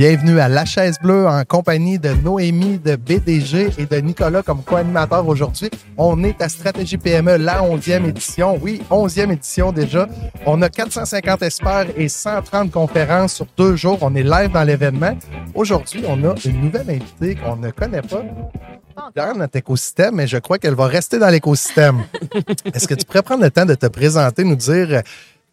Bienvenue à La Chaise Bleue en compagnie de Noémie de BDG et de Nicolas comme co-animateur aujourd'hui. On est à Stratégie PME, la 11e édition. Oui, 11e édition déjà. On a 450 experts et 130 conférences sur deux jours. On est live dans l'événement. Aujourd'hui, on a une nouvelle invitée qu'on ne connaît pas dans notre écosystème, mais je crois qu'elle va rester dans l'écosystème. Est-ce que tu pourrais prendre le temps de te présenter, nous dire euh,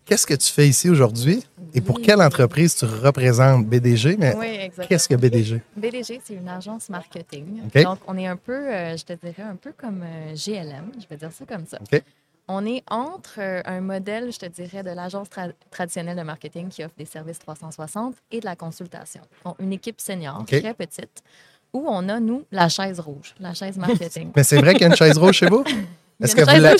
qu'est-ce que tu fais ici aujourd'hui? Et pour quelle entreprise tu représentes BDG? Mais Oui, exactement. qu'est-ce que BDG? BDG, c'est une agence marketing. OK. Donc, on est un peu, euh, je te dirais, un peu comme euh, GLM, je vais dire ça comme ça. OK. On est entre euh, un modèle, je te dirais, de l'agence tra- traditionnelle de marketing qui offre des services 360 et de la consultation. Donc, une équipe senior, très petite, où on a, nous, la chaise rouge, la chaise marketing. Mais c'est vrai qu'il y a une chaise rouge chez vous? Est-ce que, vous la-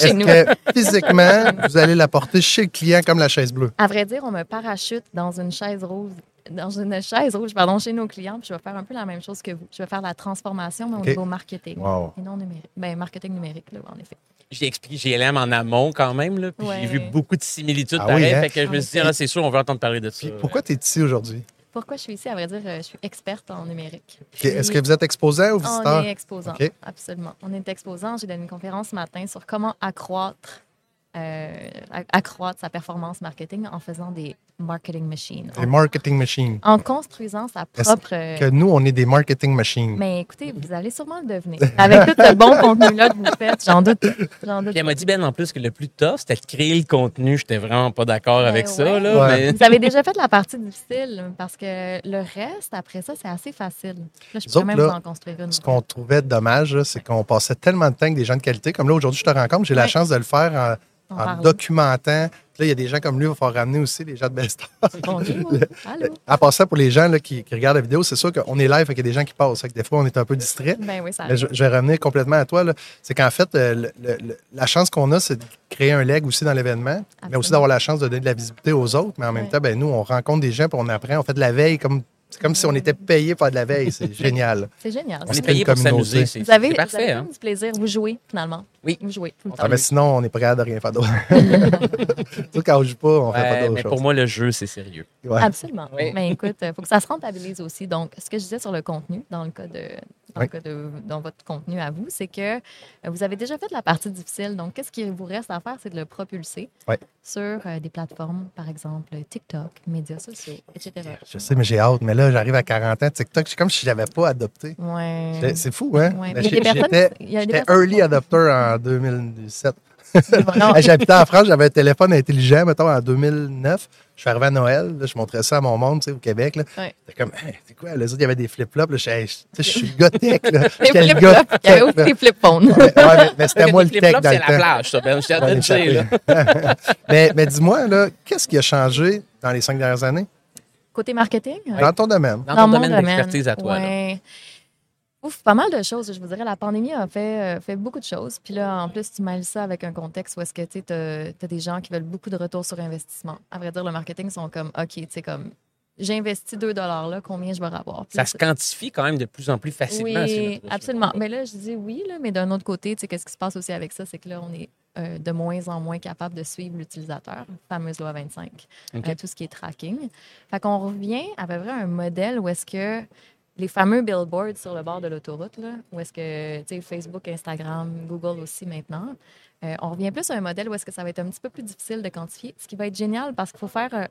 que physiquement, vous allez la porter chez le client comme la chaise bleue? À vrai dire, on me parachute dans une chaise rouge, dans une chaise rouge, pardon, chez nos clients, puis je vais faire un peu la même chose que vous. Je vais faire la transformation, mais au niveau marketing. Wow. Et non numérique. Ben, marketing numérique, là, en effet. J'ai expliqué GLM en amont quand même, là, puis Ouais. j'ai vu beaucoup de similitudes Ah pareilles. oui, hein? Fait que je me suis dit, ah, c'est sûr, on veut entendre parler de ça. Puis pourquoi tu es ici aujourd'hui? Pourquoi je suis ici? À vrai dire, euh, je suis experte en numérique. Est-ce que vous êtes exposant ou visiteur? On est exposant, absolument. On est exposant. J'ai donné une conférence ce matin sur comment accroître, euh, accroître sa performance marketing en faisant des marketing machines. Les En, marketing machines. en construisant sa propre... Que nous, on est des marketing machines? Mais écoutez, vous allez sûrement le devenir. Avec tout le bon contenu-là que vous faites, j'en doute. J'en doute. Puis elle m'a dit, Ben, en plus, que le plus tough, c'était de créer le contenu. J'étais vraiment pas d'accord Ben avec ça, là. Ouais. mais- Vous avez déjà fait la partie difficile parce que le reste, après ça, c'est assez facile. Là, je autres, même là, vous en construire une. Ce qu'on trouvait dommage, c'est qu'on passait tellement de temps avec des gens de qualité. Comme là, aujourd'hui, je te rencontre, j'ai la Ouais. chance de le faire en, En en Là, il y a des gens comme lui, il va falloir ramener aussi des gens de Best. À part ça, pour les gens là, qui, qui regardent la vidéo, c'est sûr qu'on est live, qu'il y a des gens qui passent. Fait que des fois, on est un peu distrait. Ben oui, ça Mais je, vais revenir complètement à toi. C'est qu'en fait, euh, le- le- le- la chance qu'on a, c'est de créer un leg aussi dans l'événement, mais aussi d'avoir la chance de donner de la visibilité aux autres. Mais en même Ouais. temps, ben, nous, on rencontre des gens, puis on apprend, on fait de la veille comme. C'est comme si on était payé par de la veille. C'est génial. C'est génial. On C'est est payé pour s'amuser. C'est Vous avez, c'est vous parfait, avez hein? du plaisir. Vous jouez, finalement. Oui. Vous jouez tout le temps. Ah, ben, sinon, on n'est pas capable de rien faire d'autre. Surtout quand on joue pas, on fait pas d'autre mais chose. pour moi, le jeu, c'est sérieux. Ouais. Absolument. Oui. Mais écoute, il faut que ça se rentabilise aussi. Donc, ce que je disais sur le contenu, dans le cas de, dans, le Oui. cas de dans votre contenu à vous, c'est que euh, vous avez déjà fait la partie difficile. Donc, qu'est-ce qui vous reste à faire, c'est de le propulser Oui. sur euh, des plateformes, par exemple TikTok, médias sociaux, etc. Je sais, mais j'ai hâte. Mais là, j'arrive à 40 ans. TikTok, c'est comme si je l'avais pas adopté. Ouais. C'est- fou, hein? Ouais. Ben, Mais J'étais early qui- adopter en 2017. Non, Hey, J'habitais en France, j'avais un téléphone intelligent, mettons, en 2009. Je suis arrivé à Noël, là, je montrais ça à mon monde, tu sais, au Québec. là. Ouais. Comme, Hey, c'est quoi? Les autres, il y avait des flip-flops. là. Je, hey, je- suis le gars tech. là. les J'étais le flip gars flops. Il y avait aussi des flip phones. Ouais, mais, mais c'était moi le tech flip-flops, dans c'est le la temps. plage, ça, Ben. Je mais mais dis-moi, là, qu'est-ce qui a changé dans les cinq dernières années? Côté marketing, dans ton domaine? Dans ton mon domaine d'expertise à toi, là. Ouf, pas mal de choses. Je vous dirais, la pandémie a fait, euh, fait beaucoup de choses. Puis là, en plus, tu mêles ça avec un contexte où est-ce que tu as, des gens qui veulent beaucoup de retour sur investissement. À vrai dire, le marketing sont comme, OK, tu sais, comme, j'ai investi 2 là, combien je vais avoir? Ça se quantifie quand même de plus en plus facilement. oui, absolument. Mais là, je dis oui, là, mais d'un autre côté, tu sais, qu'est-ce qui se passe aussi avec ça, c'est que là, on est euh, de moins en moins capable de suivre l'utilisateur, fameuse loi 25, OK. euh, tout ce qui est tracking. Fait qu'on revient à peu près à un modèle où est-ce que les fameux billboards sur le bord de l'autoroute, là, où est-ce que, tu sais, Facebook, Instagram, Google aussi maintenant, euh, on revient plus à un modèle où est-ce que ça va être un petit peu plus difficile de quantifier, ce qui va être génial parce qu'il faut faire euh,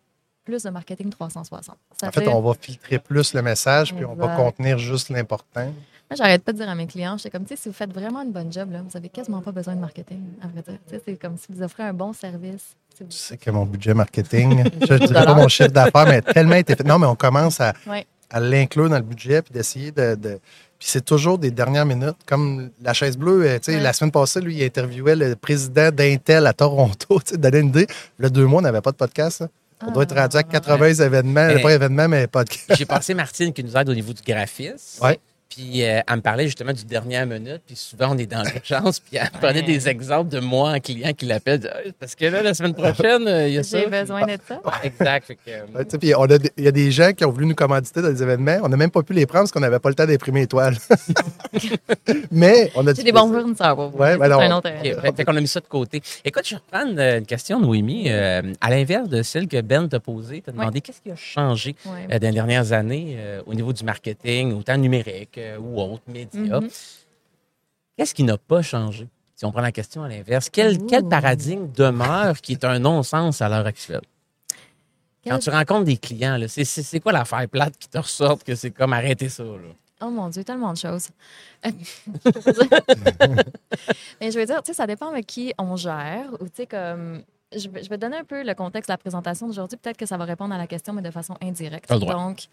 plus de marketing 360. En fait, on va filtrer plus le message, puis on va contenir juste l'important. Moi, j'arrête pas de dire à mes clients, j'étais comme, tu sais, si vous faites vraiment une bonne job, là, vous avez quasiment pas besoin de marketing, à vrai dire. C'est comme si vous offrez un bon service. Tu sais que mon budget marketing, je ne dirais pas mon chiffre d'affaires, mais tellement été fait. Non, mais on commence à, Ouais. À l'inclure dans le budget, puis d'essayer de. de- Puis c'est toujours des dernières minutes. Comme la chaise bleue, euh, tu sais, Ouais. la semaine passée, lui, il interviewait le président d'Intel à Toronto. Tu sais, donner une idée. Le deux mois, on n'avait pas de podcast. là. On doit être rendu à 80 événements, Mais- pas événements, mais podcast. J'ai passé Martine qui nous aide au niveau du graphisme. Ouais. Puis euh, elle me parlait justement du dernier minute, puis souvent on est dans l'urgence, puis elle me prenait Ouais. des exemples de moi en client qui l'appelle, Ah, parce que là, la semaine prochaine, euh, il y a ça. J'ai besoin de ça. Exact. Fait que, euh, puis on a des- il y a des gens qui ont voulu nous commanditer dans des événements. On n'a même pas pu les prendre parce qu'on n'avait pas le temps d'imprimer étoiles. Mais on a des bons fournisseurs pour vous. Ouais, C'est ben un autre- OK, fait, fait qu'on a mis ça de côté. Écoute, je vais reprendre euh, une question, Noémie. Euh, à l'inverse de celle que Ben t'a posée, t'a demandé qu'est-ce qui a changé Ouais. euh, dans les dernières années euh, au niveau du marketing, autant numérique euh, ou autres médias. Mhm. Qu'est-ce qui n'a pas changé? Si on prend la question à l'inverse, quel, quel paradigme demeure qui est un non-sens à l'heure actuelle? Quand tu rencontres des clients, c'est, quoi l'affaire plate qui te ressort que c'est comme arrêter ça? Là? Oh mon Dieu, tellement de choses. Mais je veux dire, tu sais, ça dépend avec qui on gère. Ou tu sais, comme. Je vais, donner un peu le contexte de la présentation d'aujourd'hui. Peut-être que ça va répondre à la question, mais de façon indirecte. Donc,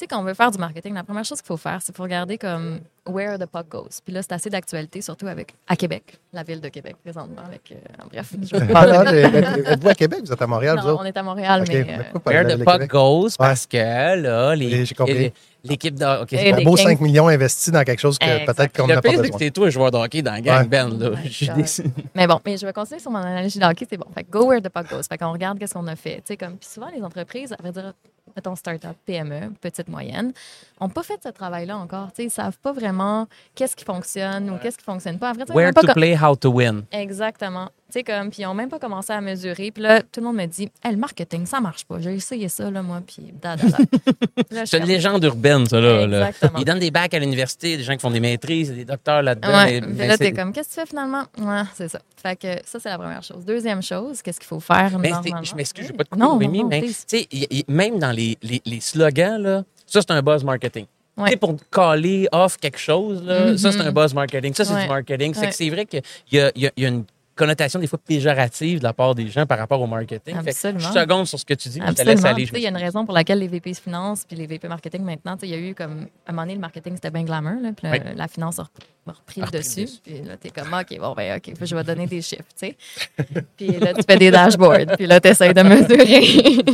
sais, quand on veut faire du marketing, la première chose qu'il faut faire, c'est faut regarder comme where the puck goes. Puis là, c'est assez d'actualité, surtout avec à Québec, la ville de Québec présentement. Avec, euh, bref, je Ah, Êtes-vous à Québec? Vous êtes à Montréal, vous Non, autres? on est à Montréal, mais. euh, Where le- the le puck Québec? goes, parce que là, les, j'ai compris. les- l'équipe de. OK, Et Un beau Kings. 5 millions investis dans quelque chose que peut-être qu'on Le n'a pas pire, c'est que besoin. c'est toi, joueur de hockey dans la gang, Ouais. Ben. Là. Oh Mais bon, mais je vais continuer sur mon analogie de hockey, c'est bon. Fait que go where the puck goes. Fait qu'on regarde qu'est-ce qu'on a fait. Tu sais, comme, puis souvent, les entreprises, à vrai dire, mettons start-up, PME, petite, moyenne, n'ont pas fait ce travail-là encore. Tu sais, ils savent pas vraiment qu'est-ce qui fonctionne ou qu'est-ce qui fonctionne pas. Ont Where pas to play, how to win. Exactement. Tu sais, comme, puis ils n'ont même pas commencé à mesurer. Puis là, tout le monde me dit, hey, le marketing, ça marche pas. J'ai essayé ça, là, moi, puis C'est une légende urbaine, ça, là. là. Exactement. Ils donnent des bacs à l'université, des gens qui font des maîtrises, des docteurs là-dedans. Ouais, mais- mais là, t'es comme, qu'est-ce que tu fais finalement? Ouais, c'est ça. Fait que ça, c'est la première chose. Deuxième chose, qu'est-ce qu'il faut faire Mais c'est- normalement? je m'excuse, je ne vais pas te couper, Non, non, mais tu sais, même dans les, les, les slogans, là, ça, c'est un buzz marketing. Ouais. Tu sais, pour caller off quelque chose, là, ça, c'est Mhm. un buzz marketing. Ça, c'est Ouais. du marketing. C'est Ouais. que c'est vrai qu'il y a, y a- y a une connotation des fois péjorative de la part des gens par rapport au marketing. Fait que Absolument. je seconde sur ce que tu dis, mais je te laisse aller. Tu sais, Il y a une raison pour laquelle les VP finance puis les VP marketing maintenant, tu sais, il y a eu comme à un moment donné le marketing c'était bien glamour, là, puis Oui. la finance a rep- a repris A le dessus. dessus. Puis là t'es comme ok bon ben ok je vais donner des chiffres, tu sais. puis là tu fais des dashboards, puis là tu essaies de mesurer.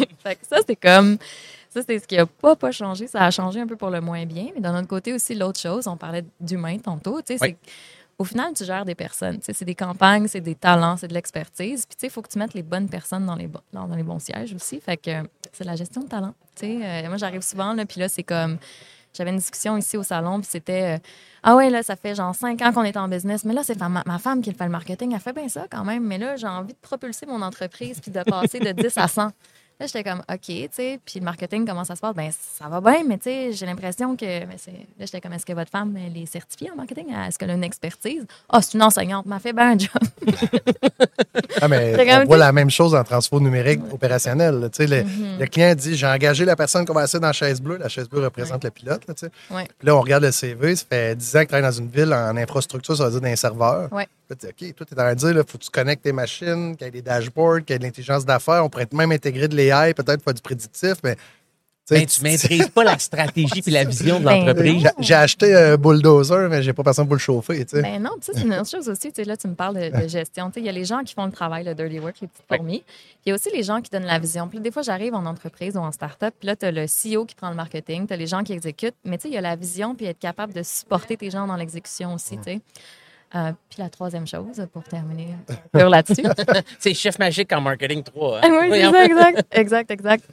fait que ça c'est comme ça, c'est ce qui n'a pas, pas changé. Ça a changé un peu pour le moins bien. Mais d'un autre côté aussi, l'autre chose, on parlait d'humain tantôt. tu sais, Oui. c'est au final, tu gères des personnes. C'est des campagnes, c'est des talents, c'est de l'expertise. Puis, il faut que tu mettes les bonnes personnes dans les, bons sièges aussi. Fait que c'est la gestion de talent. Euh, moi, j'arrive souvent, là, puis là, c'est comme. J'avais une discussion ici au salon, puis c'était. euh, ah ouais, là, ça fait genre cinq ans qu'on est en business, mais là, c'est ma, ma femme qui fait le marketing. Elle fait bien ça quand même, mais là, j'ai envie de propulser mon entreprise puis de passer de 10 à 100. Là, j'étais comme, OK, tu sais, puis le marketing, comment ça se passe? Ben, ça va bien, mais tu sais, j'ai l'impression que. Mais c'est... Là, j'étais comme, est-ce que votre femme, elle est certifiée en marketing? Est-ce qu'elle a une expertise? Ah, c'est une enseignante, m'a fait bien un job. Ah, mais on même voit la même chose en transfert numérique opérationnel. Tu sais, le, Mhm. le client dit J'ai engagé la personne qu'on va asseoir dans la chaise bleue. La chaise bleue représente le pilote. Tu sais. Ouais. Puis là, on regarde le CV. Ça fait 10 ans que tu travailles dans une ville en infrastructure, ça veut dire dans un serveur. Ouais. Là, tu dis OK, toi, tu es en train de dire il faut que tu connectes tes machines, qu'il y ait des dashboards, qu'il y ait de l'intelligence d'affaires. On pourrait même intégrer de l'AI, peut-être faire du prédictif. Mais, tu sais, Ben, tu maîtrises pas la stratégie puis la vision de Ben, l'entreprise. J'ai- J'ai acheté un bulldozer, mais j'ai pas personne pour le chauffer. tu sais. Ben non, c'est une autre chose aussi. Tu sais, là, tu me parles de, de gestion. Tu sais, Il y a les gens qui font le travail, le dirty work, les petites fourmis. Il y a aussi les gens qui donnent la vision. Puis des fois, j'arrive en entreprise ou en start-up, puis là, tu as le CEO qui prend le marketing, tu as les gens qui exécutent. Mais tu sais, il y a la vision, puis être capable de supporter tes gens dans l'exécution aussi. tu sais. Euh, puis la troisième chose, pour terminer peu là-dessus. C'est chef magique en marketing 3. hein. Ah oui, c'est Voyons. ça, exact. Exact, exact.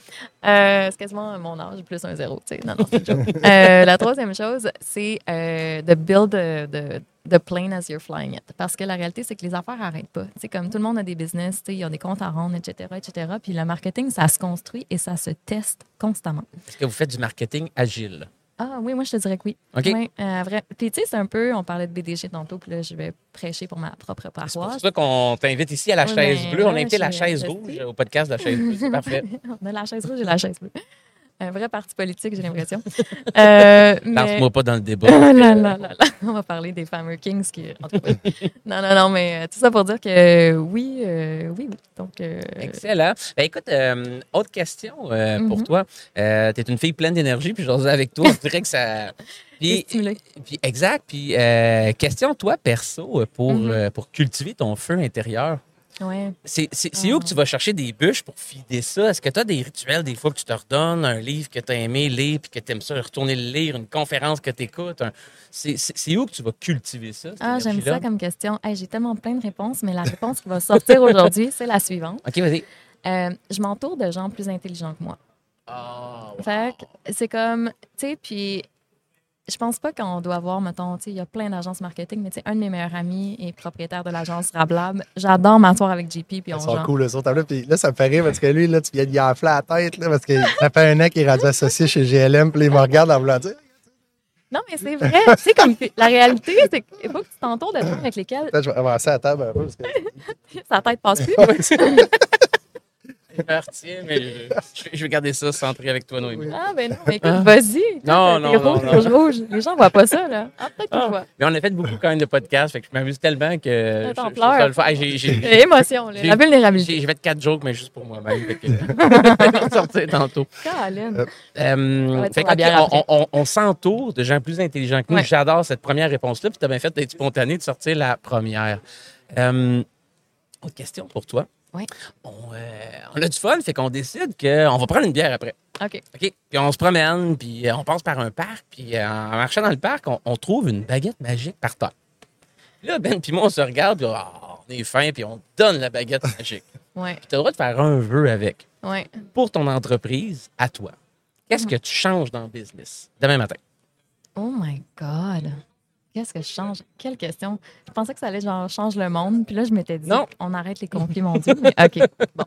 Euh, c'est quasiment mon âge, plus un zéro. tu sais. Non, non, c'est. Euh, la troisième chose, c'est euh, de build the, the- plane as you're flying it. Parce que la réalité, c'est que les affaires n'arrêtent pas. C'est comme tout le monde a des business, ils ont des comptes à rendre, etc., etc. Puis le marketing, ça se construit et ça se teste constamment. Est-ce que vous faites du marketing agile? Ah oui, moi, je te dirais que oui. OK. Oui, euh, vrai. Puis tu sais, c'est un peu, on parlait de BDG tantôt, puis là, je vais prêcher pour ma propre C'est pour paroisse. ça qu'on t'invite ici à la Oui, chaise ben, bleue. On a invité la chaise rouge au podcast de la chaise bleue. C'est parfait. On a la chaise rouge et la chaise bleue. Un vrai parti politique, j'ai l'impression. Euh, mais- Lance-moi pas dans le débat. On va parler des fameux Kings qui. en tout cas, non, non, non, mais euh, tout ça pour dire que euh, oui, euh, oui, oui. Donc, euh, Excellent. Ben, écoute, euh, autre question euh, pour Mhm. toi. Euh, tu es une fille pleine d'énergie, puis j'ose avec toi. Je dirais que ça. Puis, puis exact. Puis, euh, question, toi, perso, pour, Mhm. euh, pour cultiver ton feu intérieur. Ouais. C'est où que tu vas chercher des bûches pour fider ça? Est-ce que tu as des rituels des fois que tu te redonnes, un livre que tu as aimé lire puis que tu aimes ça, retourner le lire, une conférence que tu écoutes? C'est où que tu vas cultiver ça? Ah, j'aime ça comme question. Hey, J'ai tellement plein de réponses, mais la réponse qui va sortir aujourd'hui, c'est la suivante. OK, vas-y. Euh, je m'entoure de gens plus intelligents que moi. Fait que c'est comme, tu sais, puis je pense pas qu'on doit avoir, mettons, il y a plein d'agences marketing, mais un de mes meilleurs amis est propriétaire de l'agence Rablab. J'adore m'asseoir avec JP, puis on Ils sont genre- cool, les autres. Là, puis là, ça me fait rire parce que lui, là, tu viens de enfler la tête, là, parce que ça fait un an qu'il est rendu associé chez GLM, puis il me regarde en voulant dire Non, mais c'est vrai. tu sais, comme la réalité, c'est qu'il faut que tu t'entoures de gens avec lesquels Peut-être je vais avancer à la table un peu. Parce que... sa tête passe plus. Je me retiens, mais je, je vais garder ça centré avec toi, Noémie. Ah, ben non, mais écoute, vas-y. Non, T'es non, rouge, non, rouge, rouge. Les gens voient pas ça, là. Ah, peut-être qu'ils Ah, voient. mais on a fait beaucoup quand même de podcasts, fait que je m'amuse tellement que. Attends, je- pleure. je j'ai- Émotion, là, la vulnérabilité. j'ai- Je vais être quatre jokes, mais juste pour moi-même. fait que- Je vais sortir tantôt. Colin. Euh, Euh, fait on, on- on s'entoure de gens plus intelligents que nous. Ouais. J'adore cette première réponse-là. Puis tu as bien fait d'être spontané de sortir la première. Euh, autre question pour toi. Oui. On, euh, on a du fun, fait qu'on décide qu'on va prendre une bière après. OK. OK? Puis on se promène, puis euh, on passe par un parc, puis euh, en marchant dans le parc, on, on trouve une baguette magique par terre. Là, Ben puis moi, on se regarde, puis ah, on est fin, puis on donne la baguette magique. Ouais, Puis tu as le droit de faire un vœu avec. ouais. Pour ton entreprise, à toi. Qu'est-ce que tu changes dans le business demain matin? Oh my God. Qu'est-ce que je change? Quelle question. Je pensais que ça allait genre change le monde. Puis là, je m'étais dit, Non. on arrête les conflits mondiaux. Mais OK. Bon.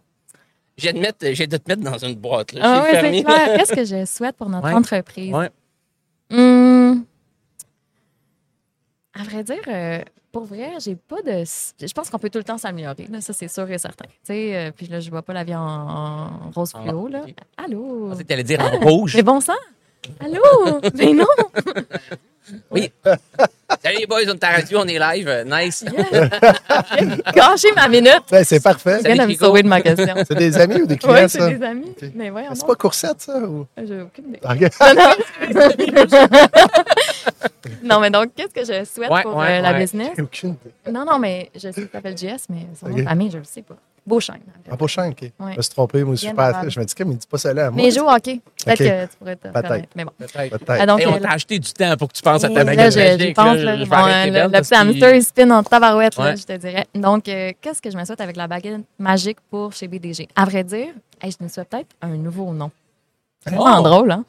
J'ai de, mettre- j'ai de te mettre dans une boîte. Là. Ah c'est clair. Qu'est-ce que je souhaite pour notre Ouais. entreprise? Ouais. Hum, à vrai dire, euh, pour vrai, j'ai pas de. Je pense qu'on peut tout le temps s'améliorer. là, Ça, c'est sûr et certain. Tu sais, euh, puis là, je vois pas la vie en, en rose En- fluo. Là. Allô? Je pensais que t'allais dire en rouge. Mais bon sang? Allô? Mais non! Oui. Salut les boys, on est à radio, on est live. Euh, Nice. Gâché ma minute! Ouais, c'est parfait. Tu viens de me sauver de ma question. C'est des amis ou des clients, Oui, ça? c'est des amis. Mais voyons, C'est pas Coursette, ça? Ou... J'ai aucune idée. Ah. Non, mais donc, qu'est-ce que je souhaite Ouais, pour ouais, euh, la ouais. business? J'ai aucune idée. Non, non, mais je sais qu'il s'appelle JS, mais son nom Ok. de famille, je le sais pas. Beauchesne. En prochain, OK. Ouais. Je me suis trompé, moi, je suis pas. Je me dis, mais il dit pas ça là à moi. Mais joue au hockey. Peut-être Ok. que tu pourrais te Peut-être. Mais bon. Peut-être. Peut-être. Ah, donc, Hey, on euh, t'a acheté du temps pour que tu penses à ta là, baguette je- pense. là. Je le, petit hamster, il spin en tabarouette, là, je te dirais. Donc, euh, qu'est-ce que je me souhaite avec la baguette magique pour chez BDG? À vrai dire, hey, je me souhaite peut-être un nouveau nom. C'est vraiment Oh! drôle, hein?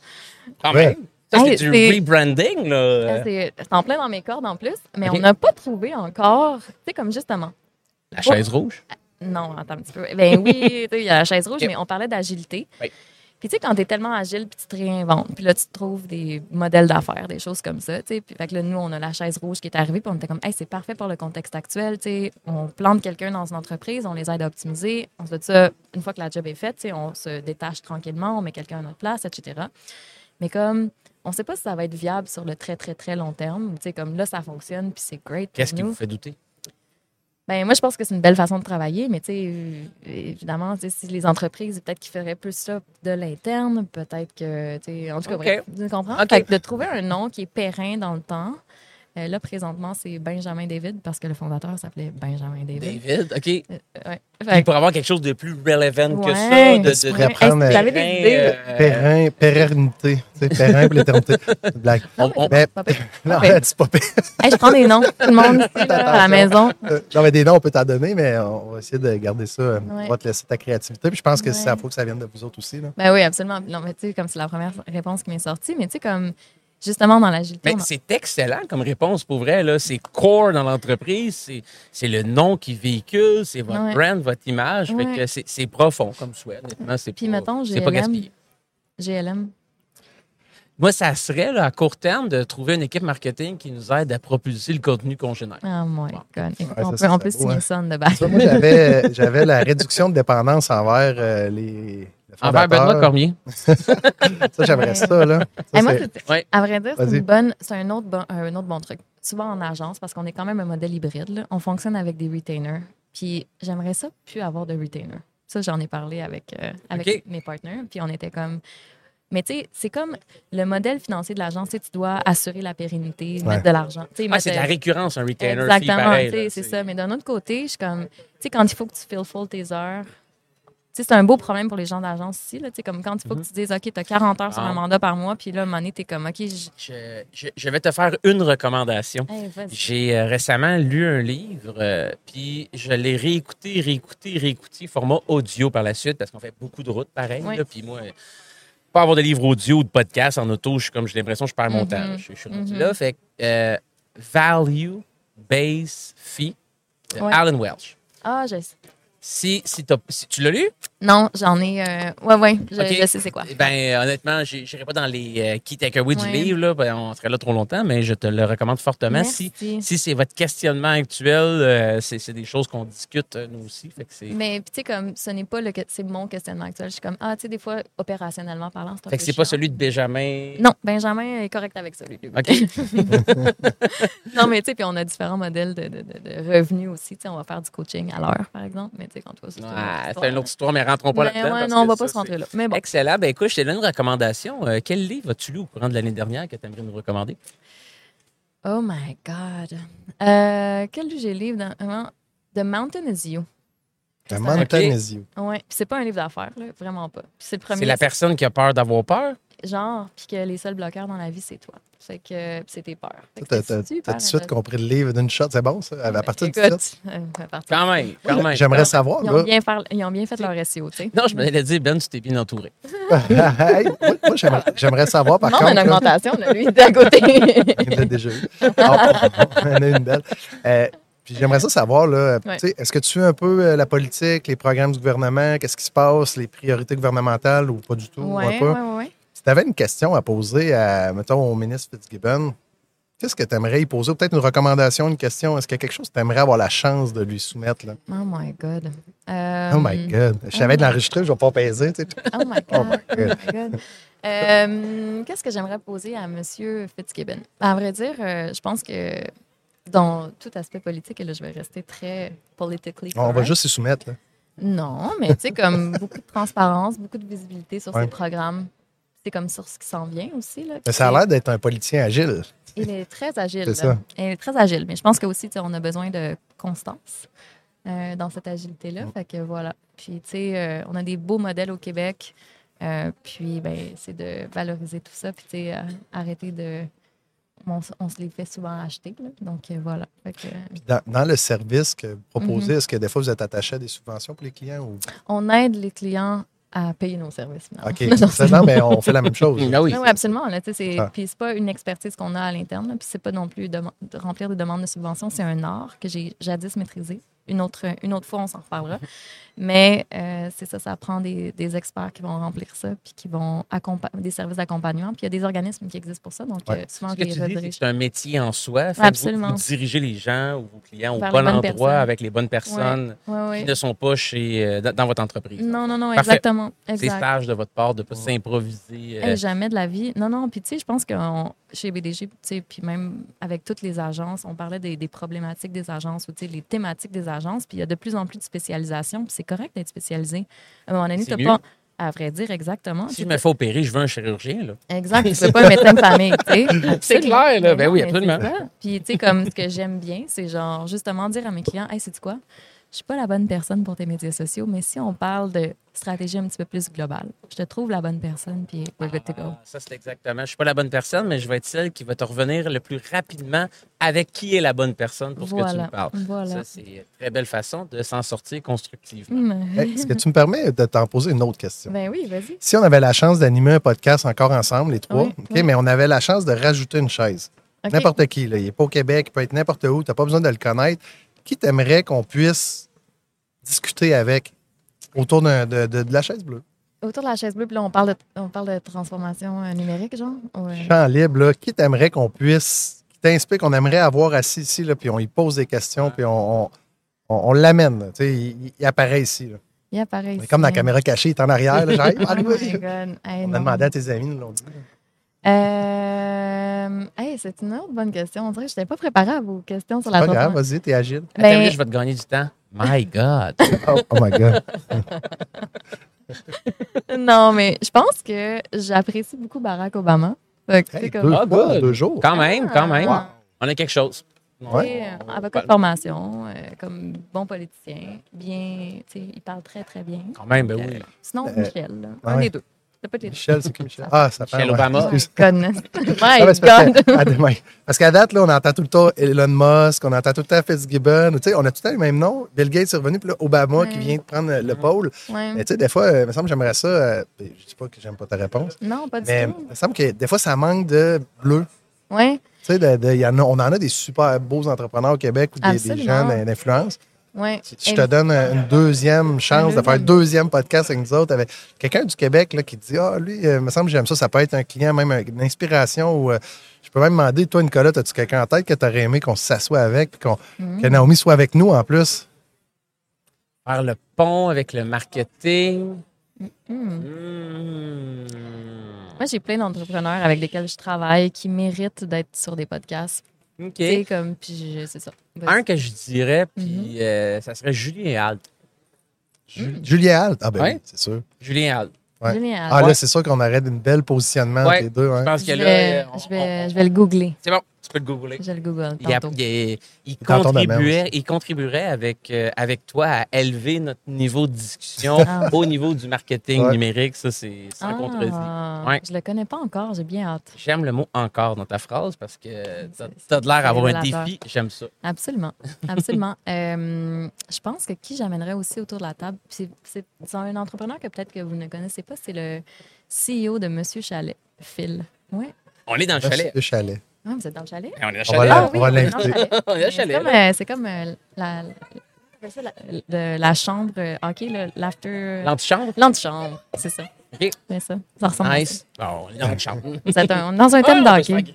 Quand Ouais. même. Ça, c'est Hey, du c'est- rebranding, là. C'est c'est en plein dans mes cordes en plus, mais on n'a pas trouvé encore, tu sais, comme justement. La chaise rouge? Non, attends un petit peu. Ben oui, il y a la chaise rouge, mais on parlait d'agilité. Oui. Puis tu sais, quand tu es tellement agile, puis tu te réinventes, puis là, tu trouves des modèles d'affaires, des choses comme ça. Puis fait que là, nous, on a la chaise rouge qui est arrivée, puis on était comme, hey, c'est parfait pour le contexte actuel, tu sais. On plante quelqu'un dans une entreprise, on les aide à optimiser. On se dit ça, une fois que la job est faite, on se détache tranquillement, on met quelqu'un à notre place, etc. Mais comme, on sait pas si ça va être viable sur le très, très, très long terme. Tu sais, comme là, ça fonctionne, puis c'est great. Qu'est-ce qui vous fait douter? Ben, moi, je pense que c'est une belle façon de travailler, mais tu sais, évidemment, tu sais, si les entreprises, peut-être qu'ils feraient plus ça de l'interne, peut-être que, tu sais, en tout cas, OK. bref, tu comprends? OK. Fait que de trouver un nom qui est périn dans le temps. Euh, là, présentement, c'est Benjamin David, parce que le fondateur s'appelait Benjamin David. David, OK. Euh, ouais. Fait pour avoir quelque chose de plus relevant que ça, de, de, pourrais Hey, prendre si vous avez des idées, euh, périn, pérennité. Tu sais, périn pour l'éternité. Blague. on- on- Mais, pas pire. non, c'est pas pire. Hey, je prends des noms, tout le monde ici, là, à la maison. Euh, Non, mais des noms, on peut t'en donner, mais on va essayer de garder ça. Ouais. On va te laisser ta créativité. Puis je pense que Ouais. ça faut que ça vienne de vous autres aussi. Là. Ben oui, absolument. Non, mais tu sais, comme c'est la première réponse qui m'est sortie, mais tu sais, comme, justement, dans l'agilité, Mais c'est excellent comme réponse pour vrai. là. C'est core dans l'entreprise, c'est- c'est le nom qui véhicule, c'est votre Ouais. brand, votre image. Fait Ouais. que c'est c'est profond comme souhait. Honnêtement, c'est Puis pas, mettons, gaspillé. GLM. Moi, ça serait là, à court terme de trouver une équipe marketing qui nous aide à propulser le contenu qu'on génère. Ah, my Bon. God. Écoute, Ouais, on peut, ça on peut signer hein. ça de base. Vois, moi, j'avais, j'avais la réduction de dépendance envers euh, les. Le Envers Benoît. Cormier. Ça, j'aimerais ça. Là. Ça, Et moi, Ouais. à vrai dire, c'est Vas-y. une bonne, c'est un autre bon, un autre bon truc. Souvent en agence, parce qu'on est quand même un modèle hybride, là, on fonctionne avec des retainers. Puis j'aimerais ça plus avoir de retainers. Ça, j'en ai parlé avec, euh, avec mes partenaires. Puis on était comme, Mais tu sais, c'est comme le modèle financier de l'agence, tu sais, tu dois assurer la pérennité, Ouais. mettre de l'argent. Ah, mettre c'est de la récurrence, un retainer Exactement, c'est ça. Mais d'un autre côté, je suis comme, tu sais, quand il faut que tu fill full tes heures, c'est un beau problème pour les gens d'agence ici, là, comme quand il faut que tu dises, OK, tu as 40 heures sur Ah. un mandat par mois, puis là, à un moment donné, tu es comme, OK, je... Je, vais te faire une recommandation. Hey. J'ai euh, récemment lu un livre, euh, puis je l'ai réécouté, réécouté, réécouté, format audio par la suite, parce qu'on fait beaucoup de routes pareil. Oui. là, Puis moi, pas avoir de livre audio ou de podcast en auto, je comme j'ai l'impression que je perds mon Mhm. temps. Je, je suis rendu Mhm. là. Fait que, euh, Value Base Fee de Ouais. Alan Welch. Ah, je sais. Si, si, si tu l'as lu, Non, j'en ai. euh, Ouais, ouais, je, sais c'est quoi. eh ben, honnêtement, je n'irai pas dans les euh, key takeaways Ouais. du livre, là, ben, on serait là trop longtemps, mais je te le recommande fortement. Si, Merci. si c'est votre questionnement actuel, euh, c'est des choses qu'on discute, euh, nous aussi. Fait que c'est Mais tu sais, comme ce n'est pas le c'est mon questionnement actuel. Je suis comme, ah, tu sais, des fois, opérationnellement parlant, c'est fait que c'est pas celui de Benjamin. Non, Benjamin est correct avec ça, lui. lui. OK. non, mais tu sais, puis on a différents modèles de, de- de- de revenus aussi. Tu sais, on va faire du coaching à l'heure, par exemple. Mais tu sais, quand toi, c'est autre Ah, histoire. c'est une autre histoire, mais rentrons pas là-dedans. ouais, non, on va pas se rentrer là. Mais bon. Excellent. Ben écoute, je t'ai donné une recommandation. Euh, quel livre as-tu lu au courant de l'année dernière que tu aimerais nous recommander? Oh my God. Euh, quel j'ai livre dans. vraiment, The Mountain is You? Un- Mountain Ok. is you. Ouais. Puis c'est pas un livre d'affaires, là, vraiment pas. C'est le premier. C'est la personne qui a peur d'avoir peur? Genre, puis que les seuls bloqueurs dans la vie, c'est toi. Fait que c'est tes peurs. T'as tout de suite compris le livre d'une shot? C'est bon, ça? À partir Écoute, titre? euh, Quand même, quand même. J'aimerais savoir, Ils ont, là. bien faire- ils ont bien fait leur SEO, tu sais. Non, je me l'ai dit, Ben, tu t'es bien entouré. Hey, moi, moi, j'aimerais- savoir, par non, contre. une là, augmentation, là, lui, d'à côté. Il l'a déjà eu. Ah, on a une belle. Euh, puis j'aimerais ça savoir, là, Ouais. tu sais, est-ce que tu suis un peu euh, la politique, les programmes du gouvernement, qu'est-ce qui se passe, les priorités gouvernementales ou pas du tout? ou un ouais, tu avais une question à poser à, mettons, au ministre Fitzgibbon, qu'est-ce que tu aimerais y poser? Peut-être une recommandation, une question. Est-ce qu'il y a quelque chose que tu aimerais avoir la chance de lui soumettre? Là? Oh my God. Euh, oh my God. Je savais de l'enregistrer, je ne vais pas peser. Tu sais. Oh my God. Oh my Oh my God. Euh, Qu'est-ce que j'aimerais poser à M. Fitzgibbon? À vrai dire, euh, je pense que dans tout aspect politique, là, je vais rester très politically On va juste s'y soumettre. Là. Non, mais tu sais, comme beaucoup de transparence, beaucoup de visibilité sur Ouais. ses programmes. Comme sur ce qui s'en vient aussi. Là, Mais ça a l'air d'être un politicien agile. Il est très agile. C'est ça. Il est très agile. Mais je pense que aussi, tu sais, on a besoin de constance euh, dans cette agilité-là. Mm. Fait que voilà. Puis, tu sais, euh, on a des beaux modèles au Québec. Euh, puis, ben, c'est de valoriser tout ça. Puis, tu sais, arrêter de. On, se les fait souvent acheter. là. Donc, voilà. Que, Dans, dans le service que vous proposez, Mhm. est-ce que des fois vous êtes attaché à des subventions pour les clients? Ou... on aide les clients à payer nos services. finalement. OK. Non, C'est- non, mais on fait la même chose. Ah oui. Oui, absolument. Là, c'est, Ah. Puis c'est pas une expertise qu'on a à l'interne, là, puis c'est pas non plus de, de remplir des demandes de subvention, c'est un art que j'ai jadis maîtrisé. Une autre, une autre fois, on s'en reparlera. Mais euh, c'est ça, ça prend des, des experts qui vont remplir ça, puis qui vont accompagner des services d'accompagnement. Puis il y a des organismes qui existent pour ça, donc Ouais. euh, souvent, Ce je que les tu dis, c'est c'est un métier en soi. Fait Absolument. Vous, vous dirigez les gens ou vos clients au bon les endroit personnes. avec les bonnes personnes Ouais, ouais. qui ne sont pas chez, euh, dans, dans votre entreprise. Non, non, non, Parfait. exactement. C'est exact. sage de votre part de ne pas s'improviser. euh, Hey, jamais de la vie. Non, non. Puis, tu sais, je pense que chez BDG, puis même avec toutes les agences, on parlait des, des problématiques des agences ou, les thématiques des agences. Puis, il y a de plus en plus de spécialisation. Puis, c'est correct d'être spécialisé. À un moment donné, tu pas. À vrai dire, exactement. si je me fais opérer, je veux un chirurgien. Là. Exact. Tu peux pas un médecin de famille. C'est clair, là. Ben oui, absolument. Puis, tu sais, comme ce que j'aime bien, c'est genre, justement, dire à mes clients, hey, c'est quoi? Je suis pas la bonne personne pour tes médias sociaux, mais si on parle de stratégie un petit peu plus globale, je te trouve la bonne personne, puis we're good to go. Ah, ça, c'est exactement. Je suis pas la bonne personne, mais je vais être celle qui va te revenir le plus rapidement avec qui est la bonne personne pour ce que tu Voilà. me parles. Voilà. Ça, c'est une très belle façon de s'en sortir constructivement. Hmm. Hey, Est-ce que tu me permets de t'en poser une autre question? Ben oui, vas-y. Si on avait la chance d'animer un podcast encore ensemble, les trois, Oui, OK, oui. mais on avait la chance de rajouter une chaise. N'importe qui, là, il n'est pas au Québec, il peut être n'importe où, tu n'as pas besoin de le connaître. Qui t'aimerais qu'on puisse discuter avec autour de, de- de la chaise bleue? Autour de la chaise bleue, puis là, on parle de, on parle de transformation euh, numérique, genre? Ouais. Champ libre, là, qui t'aimerait qu'on puisse, qui t'inspire, qu'on aimerait avoir assis ici, là, puis on y pose des questions, puis on, on, on- on l'amène. tu sais, Il, il apparaît ici. là. Il apparaît ici. Comme dans la caméra cachée, il est en arrière. là, Oh. Hey, On a demandé à tes amis, nous l'ont dit. Euh, Euh, hey, c'est une autre bonne question. On dirait que je n'étais pas préparée à vos questions sur Pas la grave, transformation. vas-y, t'es agile. Attends, Ben- là, je vais te gagner du temps. My God. Oh, oh my God. Non, mais je pense que j'apprécie beaucoup Barack Obama. Hey, comme- deux, Ah, fois, deux jours. Quand même, quand même. Wow. On a quelque chose. Ouais. Sais, euh, avocat de formation, euh, comme bon politicien, bien, tu sais, il parle très, très bien. Quand même, ben Donc, oui. euh, sinon, Michel, là, un ouais. des deux. Pas les. Michel, c'est qui Michel? Ah, ça Michelle ouais. Obama. Ah, My God. Parce qu'à date, là, on entend tout le temps Elon Musk, on entend tout le temps Fitzgibbon. Tu sais, on a tout le temps les mêmes noms. Bill Gates est revenu, puis là, Obama Ouais. qui vient de prendre le pôle. Ouais. Mais tu sais, des fois, euh, il me semble que j'aimerais ça. euh, je dis pas que j'aime pas ta réponse, Non, pas du mais tout. il me semble que des fois, ça manque de bleu. Ouais, Tu sais, de- de- il y en a- on en a des super beaux entrepreneurs au Québec ou des, gens d'in- d'influence. Ouais. Si je te donne euh, une deuxième chance de faire un deuxième. podcast avec nous autres, avec quelqu'un du Québec là, qui dit Ah, lui, euh, il me semble que j'aime ça, ça peut être un client, même une inspiration. Ou, euh, je peux même demander, toi, Nicolas, as-tu quelqu'un en tête que tu aurais aimé qu'on s'assoie avec, puis qu'on- Mhm. que Naomi soit avec nous en plus? Faire le pont avec le marketing. Mhm. Hmm. Moi, j'ai plein d'entrepreneurs avec lesquels je travaille qui méritent d'être sur des podcasts. OK. Comme, puis c'est ça. Un que je dirais, puis Mhm. euh, ça serait Julien Alt. Ju- Julien Alt. Ah, ben Ouais. oui, c'est sûr. Julien Alt. Ouais. Génial. Ah, Ouais. là, c'est sûr qu'on aurait une belle positionnement Ouais. entre les deux. Je hein. pense je, que vais, là, on- je, vais, je vais le googler. c'est bon, peux le googler. Je le google Il, a- tantôt. il- contribuerait, il contribuerait avec, euh, avec toi à élever notre niveau de discussion Ah. au niveau du marketing Ouais. numérique. Ça, c'est contredit. Ah, Ouais. Je le connais pas encore, j'ai bien hâte. J'aime le mot encore dans ta phrase parce que C'est- t'as de l'air d'avoir un défi. J'aime ça. Absolument. Absolument. Euh, je pense que qui j'amènerais aussi autour de la table, c'est un entrepreneur que peut-être que vous ne connaissez pas, c'est le CEO de Monsieur Chalet, Phil. Oui. On est dans le chalet. Le chalet. Ah, vous êtes dans le chalet? On est dans le On chalet. Ah oui, on va on est dans le l'inviter. chalet. On est chalet. euh, c'est comme euh, la, la, chambre euh, le- l'after. L'antichambre? L'antichambre, c'est ça. OK. C'est ça. Ça ressemble. Nice. Bon, on est dans le chambre. Vous êtes un- dans un thème Ah, faire d'hockey.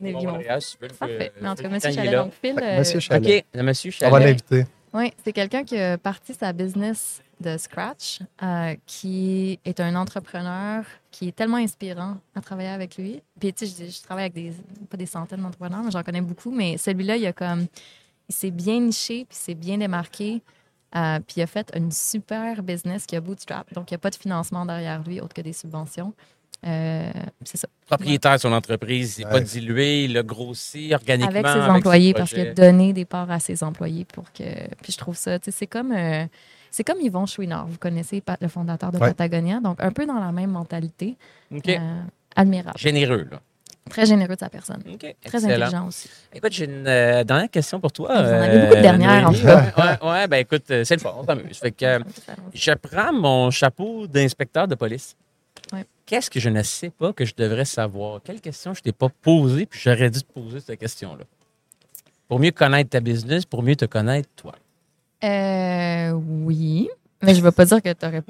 des- mariages, si tu veux, le- Parfait. Mais en tout cas, Monsieur Chalet, donc Phil. Monsieur Chalet. OK, le monsieur On va Chalet. l'inviter. Oui, c'est quelqu'un qui a parti sa business de scratch, euh, qui est un entrepreneur qui est tellement inspirant à travailler avec lui. Puis, tu sais, je, je travaille avec des, pas des centaines d'entrepreneurs, mais j'en connais beaucoup. Mais celui-là, il a comme, il s'est bien niché, puis il s'est bien démarqué. euh, puis il a fait une super business qui a bootstrap. Donc, il n'y a pas de financement derrière lui autre que des subventions. Euh, c'est ça. Propriétaire de son entreprise, il n'est pas Ouais. dilué, il a grossi organiquement. Avec ses employés, ses parce qu'il a donné des parts à ses employés pour que. Puis je trouve ça, tu sais, c'est comme. euh, c'est comme Yvon Chouinard, vous connaissez le fondateur de Ouais. Patagonia, donc un peu dans la même mentalité. OK. Euh, admirable. Généreux, là. Très généreux de sa personne. Très Excellent. intelligent aussi. Écoute, j'ai une euh, dernière question pour toi. Vous en euh, avez beaucoup de dernières, en tout cas. Ouais, ouais, ben écoute, euh, c'est le fun, on s'amuse. Fait que, euh, je prends mon chapeau d'inspecteur de police. Ouais. Qu'est-ce que je ne sais pas que je devrais savoir? Quelle question je t'ai pas posée puis j'aurais dû te poser cette question-là? Pour mieux connaître ta business, pour mieux te connaître toi. Euh, oui. Mais je ne veux pas dire que tu aurais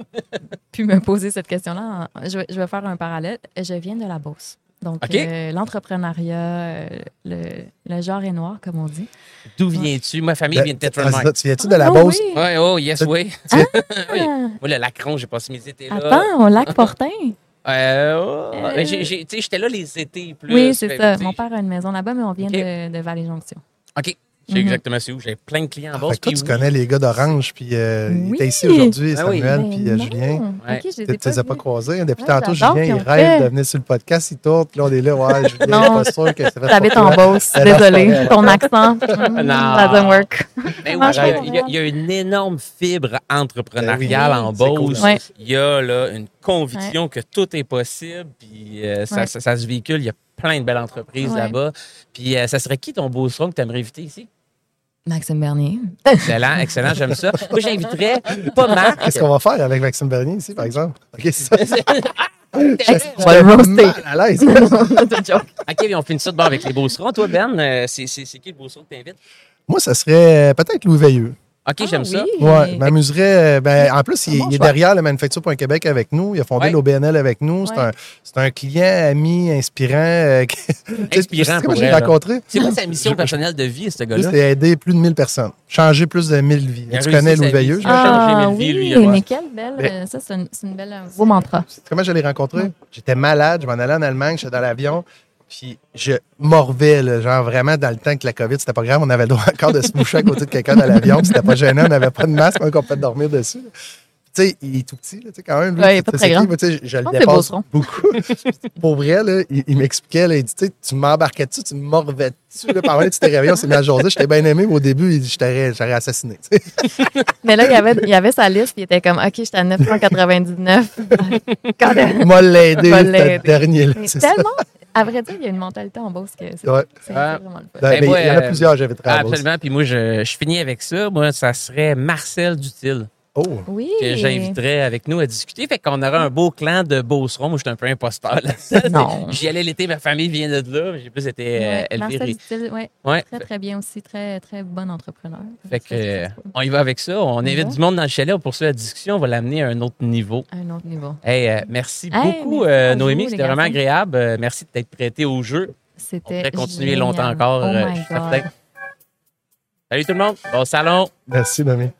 pu me poser cette question-là. Je vais, je vais faire un parallèle. Je viens de la Beauce. Donc, euh, l'entrepreneuriat, euh, le, le genre est noir, comme on dit. D'où viens-tu? Ma famille vient de Ah, Tetramark. ça, Tu viens-tu de la Ah, Beauce? oui. Ouais, oh, yes, oui. Ah! Oui. Moi, le Lacron, j'ai passé mes étés là. Attends, au lac Portin. Euh, oh, Euh. J'étais là les étés plus. Oui, c'est ça. Mon père a une maison là-bas, mais on vient de, de Vallée-Jonction. OK. Je sais Mhm. exactement c'est où. J'ai plein de clients en Ah, que toi, tu oui. connais les gars d'Orange, puis euh, il était ici aujourd'hui, Ah oui. Samuel, Ben puis euh, non. Julien. Ouais. OK, je les Tu ai ne les pas as pas croisés. hein? Depuis Ah, tantôt, j'adore Julien, qu'ils il ont rêve fait. de venir sur le podcast. Il tourne, puis là, on est là. Ouais, Julien, Non. je suis pas sûr que c'est fait T'habites en. Beauce. Non, c'est Ton accent. mm, Non. Doesn't work. Ben oui, Franchement, il y, a, il y a une énorme fibre entrepreneuriale Ben oui. en C'est cool. Beauce. Ouais. Il y a là, une conviction que tout est possible. Puis euh, ça, Ouais. ça- ça se véhicule. Il y a plein de belles entreprises Ouais. là-bas. Puis euh, ça serait qui ton beau son que tu aimerais inviter ici? Maxime Bernier. Excellent, excellent, j'aime ça. Moi, j'inviterais pas Marc. Qu'est-ce qu'on va faire avec Maxime Bernier ici, par exemple? OK, c'est ça. On va le roaster. mal à l'aise. OK, on finit ça de bord avec les beaucerons. Toi, Ben, euh, c'est qui le beauceron que tu invites? Moi, ça serait euh, peut-être Louis Veilleux. OK, Ah, j'aime ça. oui. Ouais, m'amuserait. euh, Ben, en plus, il, Un bon il est derrière le Manufacture.Québec avec nous. Il a fondé Ouais. l'OBNL avec nous. C'est Ouais. un, c'est un client, ami, inspirant. euh, qui- Tu sais Inspirant comment pour j'ai rencontré? C'est quoi sa mission personnelle de vie, ce gars-là? c'était aider plus de 1000 personnes. Changer plus de 1000 vies. Il Tu connais Louis. Veilleux? Ah lui, oui, ouais. mais quelle belle. Mais- euh, Ça, c'est une, c'est une belle, un beau mantra. Comment je l'ai rencontré? J'étais malade, je m'en allais en Allemagne, j'étais dans l'avion. Puis je morvais, là, genre vraiment dans le temps que la COVID, c'était pas grave, on avait le droit encore de se moucher à côté de quelqu'un dans l'avion, puis c'était pas gênant, on n'avait pas de masque, on pouvait dormir dessus. là. Tu sais, il est tout petit, là, quand même. Ouais, il est pas très grand. sais, je, je le dépasse beaucoup. Pour vrai, là, il, il m'expliquait, là, il dit, tu sais, tu m'embarquais dessus, tu me morvais dessus. Là, par tu t'es réveillé, on s'est mis à jaser. J'étais bien aimé, mais au début, il dit, j'aurais assassiné. Mais là, il y avait, il y avait sa liste, puis il était comme, OK, j'étais à 999. Quand même. M'a l'aider, dernier. Là, c'est tellement, à vrai dire, il y a une mentalité en Beauce que c'est Ouais. Ah. vraiment le fun. Ben, Ben, moi, il y en a plusieurs, j'avais très Ah, absolument. Puis moi, je, je finis avec ça. Moi, ça serait Marcel Dutil Oh, Oui. que j'inviterais avec nous à discuter. Fait qu'on aurait un beau clan de Beauceron. Moi, je suis un peu imposteur là-dedans. Non. J'y allais l'été, ma famille vient de là. mais J'ai plus été euh, Ouais, élevé. Ouais, Ouais. très, très bien aussi. Très, très bon entrepreneur. Fait que, euh, on y va avec ça. On invite du monde dans le chalet. On poursuit la discussion. On va l'amener à un autre niveau. À un autre niveau. Hey, euh, merci Hey, beaucoup, merci euh, Noémie. C'était vraiment agréable. Euh, merci de t'être prêté au jeu. On C'était. pourrait continuer génial. longtemps encore. Oh my je suis God. certain. Salut tout le monde. Bon salon. merci, Noémie.